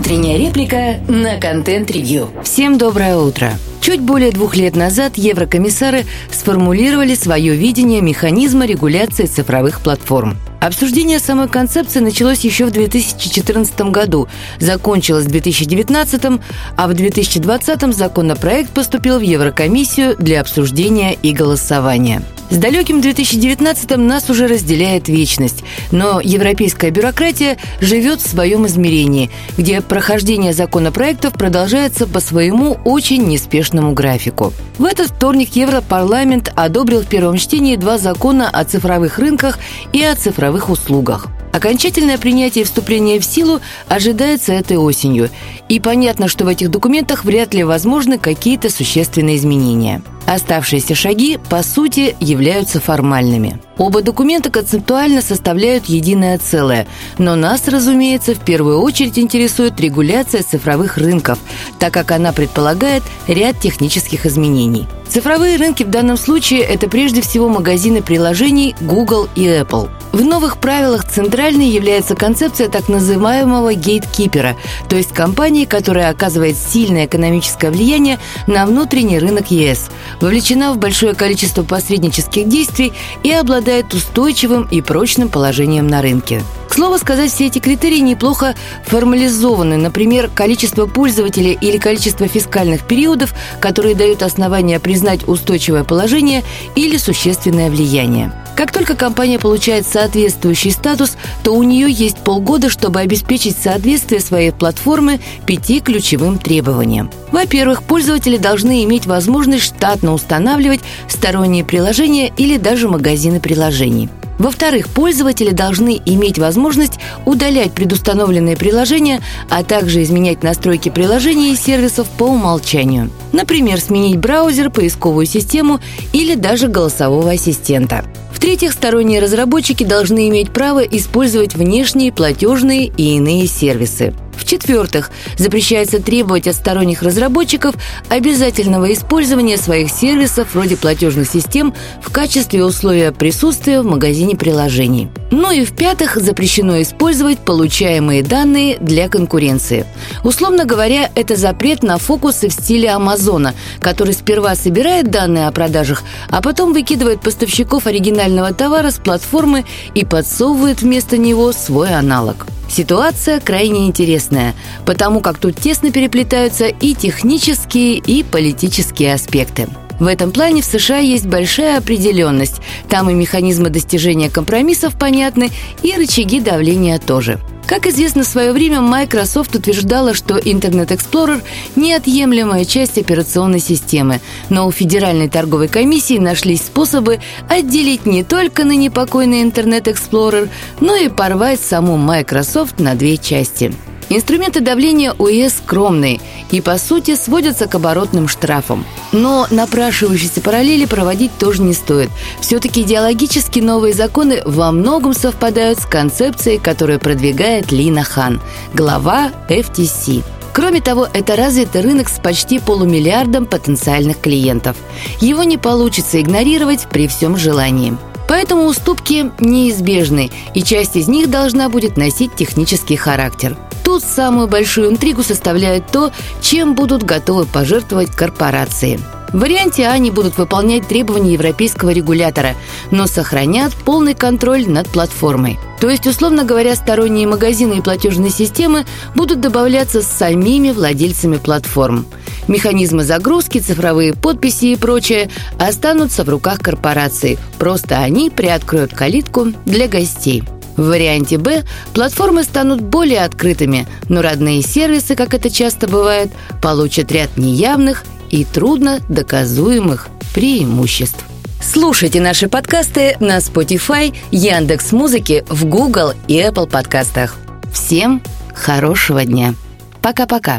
Утренняя реплика на контент-ревью. Всем доброе утро. Чуть более двух лет назад еврокомиссары сформулировали свое видение механизма регуляции цифровых платформ. Обсуждение самой концепции началось еще в 2014 году, закончилось в 2019, а в 2020 законопроект поступил в Еврокомиссию для обсуждения и голосования. С далеким 2019-м нас уже разделяет вечность, но европейская бюрократия живет в своем измерении, где прохождение законопроектов продолжается по своему очень неспешному графику. В этот вторник Европарламент одобрил в первом чтении два закона о цифровых рынках и о цифровых услугах. Окончательное принятие и вступление в силу ожидается этой осенью, и понятно, что в этих документах вряд ли возможны какие-то существенные изменения. Оставшиеся шаги, по сути, являются формальными. Оба документа концептуально составляют единое целое, но нас, разумеется, в первую очередь интересует регуляция цифровых рынков, так как она предполагает ряд технических изменений. Цифровые рынки в данном случае – это прежде всего магазины приложений Google и Apple. В новых правилах центральной является концепция так называемого гейткипера, то есть компании, которая оказывает сильное экономическое влияние на внутренний рынок ЕС, вовлечена в большое количество посреднических действий и обладает устойчивым и прочным положением на рынке. К слову сказать, все эти критерии неплохо формализованы. Например, количество пользователей или количество фискальных периодов, которые дают основания признать устойчивое положение или существенное влияние. Как только компания получает соответствующий статус, то у нее есть полгода, чтобы обеспечить соответствие своей платформы пяти ключевым требованиям. Во-первых, пользователи должны иметь возможность штатно устанавливать сторонние приложения или даже магазины приложений. Во-вторых, пользователи должны иметь возможность удалять предустановленные приложения, а также изменять настройки приложений и сервисов по умолчанию. Например, сменить браузер, поисковую систему или даже голосового ассистента. В-третьих, сторонние разработчики должны иметь право использовать внешние платежные и иные сервисы. В-четвертых, запрещается требовать от сторонних разработчиков обязательного использования своих сервисов вроде платежных систем в качестве условия присутствия в магазине приложений. Ну и в-пятых, запрещено использовать получаемые данные для конкуренции. Условно говоря, это запрет на фокусы в стиле Амазона, который сперва собирает данные о продажах, а потом выкидывает поставщиков оригинального товара с платформы и подсовывает вместо него свой аналог. Ситуация крайне интересная, потому как тут тесно переплетаются и технические, и политические аспекты. В этом плане в США есть большая определенность. Там и механизмы достижения компромиссов понятны, и рычаги давления тоже. Как известно, в свое время Microsoft утверждала, что Internet Explorer – неотъемлемая часть операционной системы, но у Федеральной торговой комиссии нашлись способы отделить не только ныне покойный Internet Explorer, но и порвать саму Microsoft на две части – Инструменты давления у ЕС скромные и, по сути, сводятся к оборотным штрафам. Но напрашивающиеся параллели проводить тоже не стоит. Все-таки идеологически новые законы во многом совпадают с концепцией, которую продвигает Лина Хан, глава FTC. Кроме того, это развитый рынок с почти полумиллиардом потенциальных клиентов. Его не получится игнорировать при всем желании. Поэтому уступки неизбежны, и часть из них должна будет носить технический характер – Тут самую большую интригу составляет то, чем будут готовы пожертвовать корпорации. В варианте А они будут выполнять требования европейского регулятора, но сохранят полный контроль над платформой. То есть, условно говоря, сторонние магазины и платежные системы будут добавляться с самими владельцами платформ. Механизмы загрузки, цифровые подписи и прочее останутся в руках корпорации. Просто они приоткроют калитку для гостей. В варианте «Б» платформы станут более открытыми, но родные сервисы, как это часто бывает, получат ряд неявных и трудно доказуемых преимуществ. Слушайте наши подкасты на Spotify, Яндекс Музыки, в Google и Apple подкастах. Всем хорошего дня. Пока-пока.